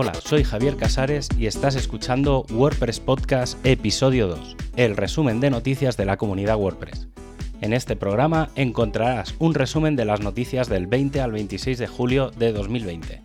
Hola, soy Javier Casares y estás escuchando WordPress Podcast Episodio 2, el resumen de noticias de la comunidad WordPress. En este programa encontrarás un resumen de las noticias del 20 al 26 de julio de 2020.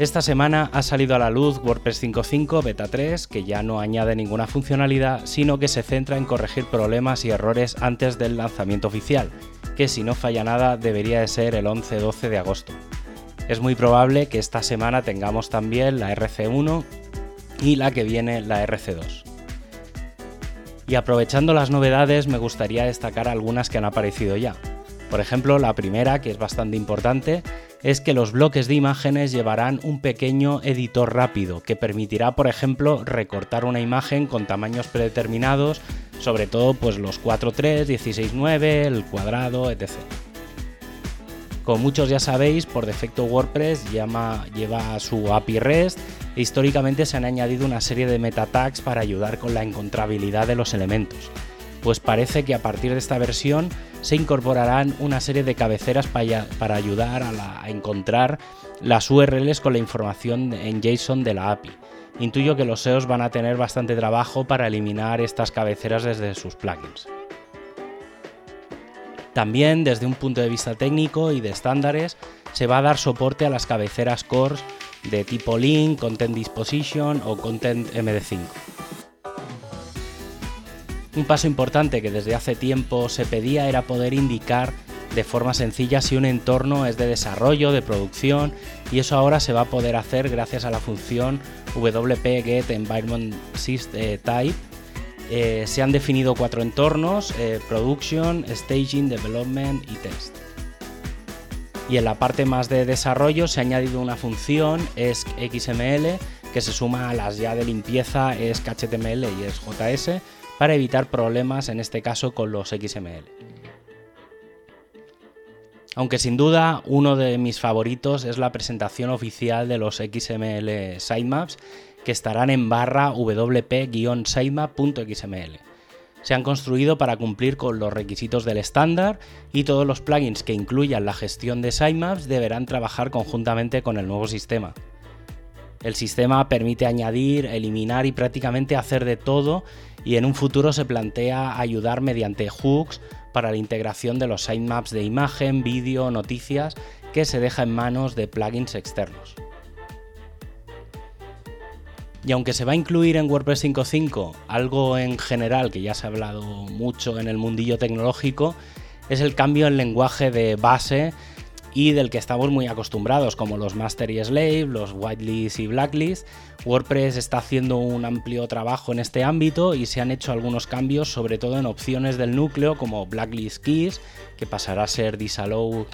Esta semana ha salido a la luz WordPress 5.5 Beta 3, que ya no añade ninguna funcionalidad, sino que se centra en corregir problemas y errores antes del lanzamiento oficial, que si no falla nada debería de ser el 11-12 de agosto. Es muy probable que esta semana tengamos también la RC1 y la que viene la RC2. Y aprovechando las novedades me gustaría destacar algunas que han aparecido ya. Por ejemplo, la primera, que es bastante importante, es que los bloques de imágenes llevarán un pequeño editor rápido que permitirá, por ejemplo, recortar una imagen con tamaños predeterminados, sobre todo pues los 4.3, 16.9, el cuadrado, etc. Como muchos ya sabéis, por defecto WordPress lleva su API REST e históricamente se han añadido una serie de meta tags para ayudar con la encontrabilidad de los elementos. Pues parece que a partir de esta versión se incorporarán una serie de cabeceras para, ayudar a, a encontrar las URLs con la información en JSON de la API. Intuyo que los SEOs van a tener bastante trabajo para eliminar estas cabeceras desde sus plugins. También desde un punto de vista técnico y de estándares se va a dar soporte a las cabeceras cores de tipo link, content disposition o content MD5. Un paso importante que desde hace tiempo se pedía era poder indicar de forma sencilla si un entorno es de desarrollo, de producción, y eso ahora se va a poder hacer gracias a la función WP Get Environment eh, Type eh, se han definido cuatro entornos, eh, Production, Staging, Development y Test. Y en la parte más de desarrollo se ha añadido una función, es XML, que se suma a las ya de limpieza, es HTML y es JS, para evitar problemas en este caso con los XML. Aunque sin duda uno de mis favoritos es la presentación oficial de los XML sitemaps que estarán en barra wp-sitemap.xml. Se han construido para cumplir con los requisitos del estándar y todos los plugins que incluyan la gestión de sitemaps deberán trabajar conjuntamente con el nuevo sistema. El sistema permite añadir, eliminar y prácticamente hacer de todo y en un futuro se plantea ayudar mediante hooks para la integración de los sitemaps de imagen, vídeo, noticias que se deja en manos de plugins externos. Y aunque se va a incluir en WordPress 5.5 algo en general que ya se ha hablado mucho en el mundillo tecnológico, es el cambio en lenguaje de base y del que estamos muy acostumbrados, como los master y slave, los whitelist y blacklist. WordPress está haciendo un amplio trabajo en este ámbito y se han hecho algunos cambios, sobre todo en opciones del núcleo, como blacklist keys, que pasará a ser disallow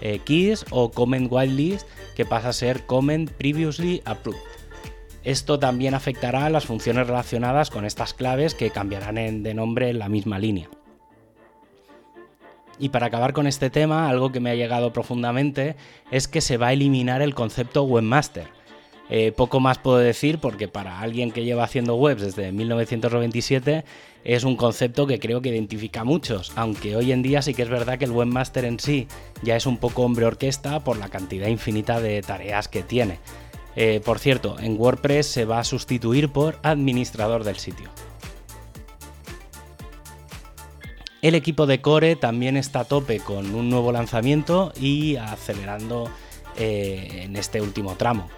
eh, keys, o comment whitelist, que pasa a ser comment previously approved. Esto también afectará a las funciones relacionadas con estas claves que cambiarán de nombre en la misma línea. Y para acabar con este tema, algo que me ha llegado profundamente es que se va a eliminar el concepto webmaster. Eh, poco más puedo decir porque para alguien que lleva haciendo webs desde 1997 es un concepto que creo que identifica a muchos, aunque hoy en día sí que es verdad que el webmaster en sí ya es un poco hombre orquesta por la cantidad infinita de tareas que tiene. Eh, por cierto, en WordPress se va a sustituir por administrador del sitio. El equipo de Core también está a tope con un nuevo lanzamiento y acelerando eh, en este último tramo.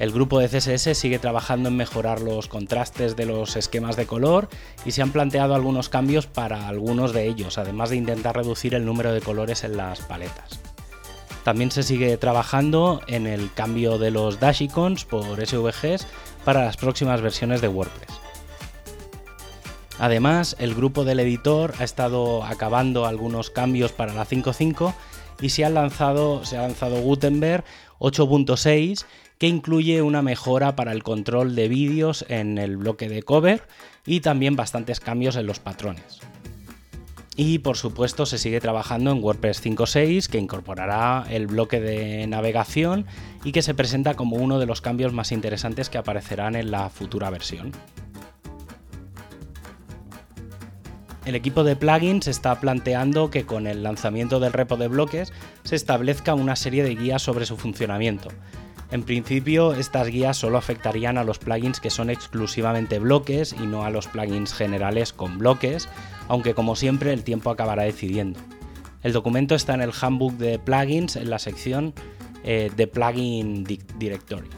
El grupo de CSS sigue trabajando en mejorar los contrastes de los esquemas de color y se han planteado algunos cambios para algunos de ellos, además de intentar reducir el número de colores en las paletas. También se sigue trabajando en el cambio de los dash icons por SVGs para las próximas versiones de WordPress. Además, el grupo del editor ha estado acabando algunos cambios para la 5.5 y se ha lanzado, se ha lanzado Gutenberg 8.6 que incluye una mejora para el control de vídeos en el bloque de cover y también bastantes cambios en los patrones. Y por supuesto se sigue trabajando en WordPress 5.6 que incorporará el bloque de navegación y que se presenta como uno de los cambios más interesantes que aparecerán en la futura versión. El equipo de plugins está planteando que con el lanzamiento del repo de bloques se establezca una serie de guías sobre su funcionamiento. En principio, estas guías solo afectarían a los plugins que son exclusivamente bloques y no a los plugins generales con bloques, aunque como siempre el tiempo acabará decidiendo. El documento está en el handbook de plugins en la sección eh, de plugin directory.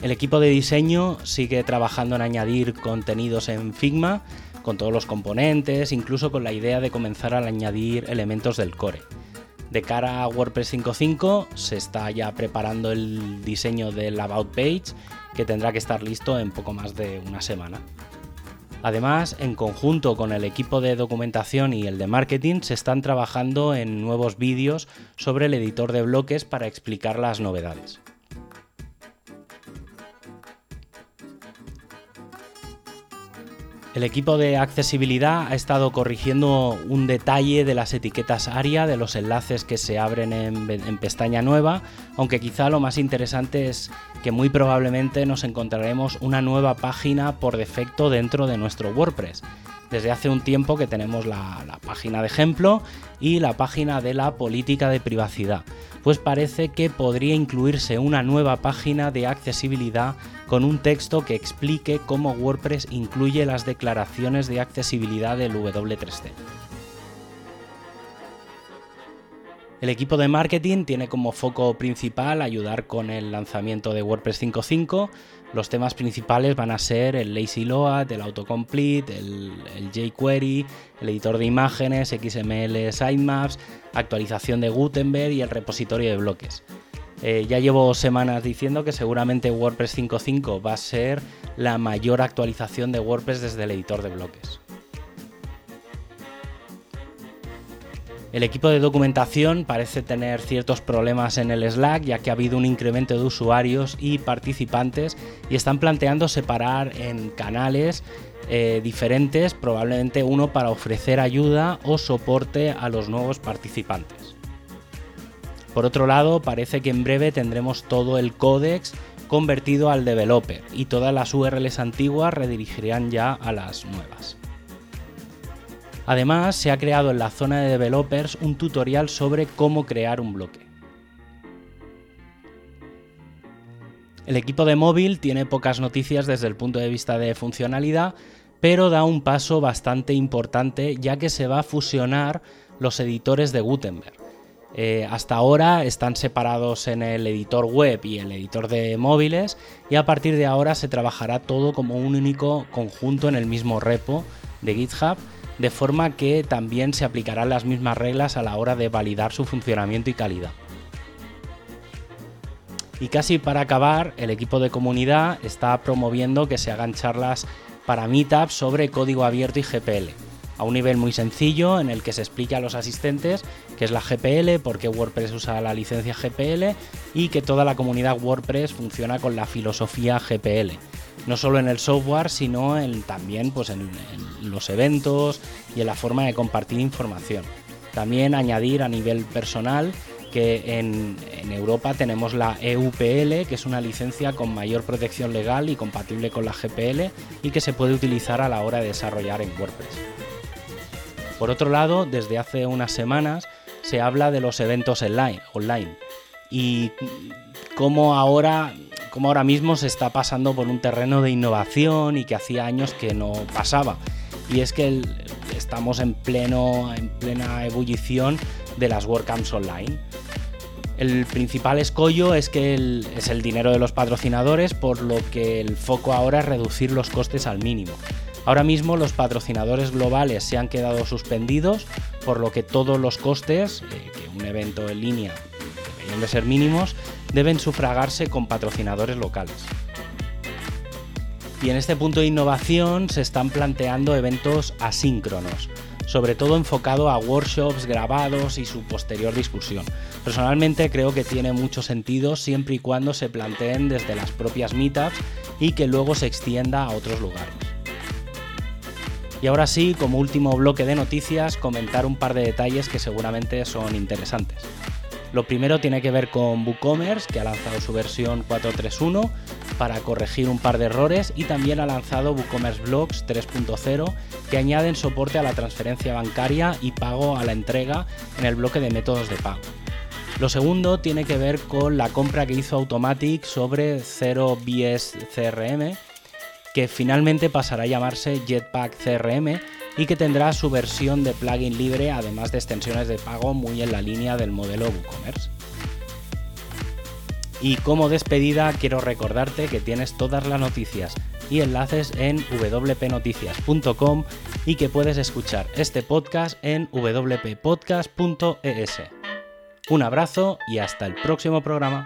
El equipo de diseño sigue trabajando en añadir contenidos en Figma con todos los componentes, incluso con la idea de comenzar a añadir elementos del core. De cara a WordPress 5.5 se está ya preparando el diseño del About Page que tendrá que estar listo en poco más de una semana. Además, en conjunto con el equipo de documentación y el de marketing, se están trabajando en nuevos vídeos sobre el editor de bloques para explicar las novedades. El equipo de accesibilidad ha estado corrigiendo un detalle de las etiquetas ARIA de los enlaces que se abren en, pestaña nueva, aunque quizá lo más interesante es que muy probablemente nos encontraremos una nueva página por defecto dentro de nuestro WordPress. Desde hace un tiempo que tenemos la, página de ejemplo y la página de la política de privacidad, pues parece que podría incluirse una nueva página de accesibilidad con un texto que explique cómo WordPress incluye las declaraciones de accesibilidad del W3C. El equipo de marketing tiene como foco principal ayudar con el lanzamiento de WordPress 5.5. Los temas principales van a ser el Lazy Load, el Autocomplete, el, el jQuery, el editor de imágenes, XML sitemaps, actualización de Gutenberg y el repositorio de bloques. Eh, ya llevo semanas diciendo que seguramente WordPress 5.5 va a ser la mayor actualización de WordPress desde el editor de bloques. El equipo de documentación parece tener ciertos problemas en el Slack ya que ha habido un incremento de usuarios y participantes y están planteando separar en canales eh, diferentes, probablemente uno para ofrecer ayuda o soporte a los nuevos participantes. Por otro lado, parece que en breve tendremos todo el códex convertido al developer y todas las URLs antiguas redirigirán ya a las nuevas. Además, se ha creado en la zona de developers un tutorial sobre cómo crear un bloque. El equipo de móvil tiene pocas noticias desde el punto de vista de funcionalidad, pero da un paso bastante importante ya que se va a fusionar los editores de Gutenberg. Eh, hasta ahora están separados en el editor web y el editor de móviles y a partir de ahora se trabajará todo como un único conjunto en el mismo repo de GitHub, de forma que también se aplicarán las mismas reglas a la hora de validar su funcionamiento y calidad. Y casi para acabar, el equipo de comunidad está promoviendo que se hagan charlas para Meetup sobre código abierto y GPL a un nivel muy sencillo en el que se explica a los asistentes qué es la GPL, por qué WordPress usa la licencia GPL y que toda la comunidad WordPress funciona con la filosofía GPL. No solo en el software, sino también pues en, los eventos y en la forma de compartir información. También añadir a nivel personal que en, en, Europa tenemos la EUPL, que es una licencia con mayor protección legal y compatible con la GPL y que se puede utilizar a la hora de desarrollar en WordPress. Por otro lado, desde hace unas semanas se habla de los eventos online, y cómo ahora, cómo ahora mismo se está pasando por un terreno de innovación y que hacía años que no pasaba. Y es que estamos en, pleno, en plena ebullición de las WordCamps online. El principal escollo es que es el dinero de los patrocinadores, por lo que el foco ahora es reducir los costes al mínimo. Ahora mismo los patrocinadores globales se han quedado suspendidos, por lo que todos los costes, eh, que un evento en línea deberían de ser mínimos, deben sufragarse con patrocinadores locales. Y en este punto de innovación se están planteando eventos asíncronos, sobre todo enfocado a workshops grabados y su posterior discusión. Personalmente creo que tiene mucho sentido siempre y cuando se planteen desde las propias meetups y que luego se extienda a otros lugares. Y ahora sí, como último bloque de noticias, comentar un par de detalles que seguramente son interesantes. Lo primero tiene que ver con WooCommerce, que ha lanzado su versión 4.3.1 para corregir un par de errores y también ha lanzado WooCommerce Blocks 3.0 que añaden soporte a la transferencia bancaria y pago a la entrega en el bloque de métodos de pago. Lo segundo tiene que ver con la compra que hizo Automatic sobre 0BS CRM, que finalmente pasará a llamarse Jetpack CRM y que tendrá su versión de plugin libre, además de extensiones de pago muy en la línea del modelo WooCommerce. Y como despedida quiero recordarte que tienes todas las noticias y enlaces en wpnoticias.com y que puedes escuchar este podcast en wppodcast.es. Un abrazo y hasta el próximo programa.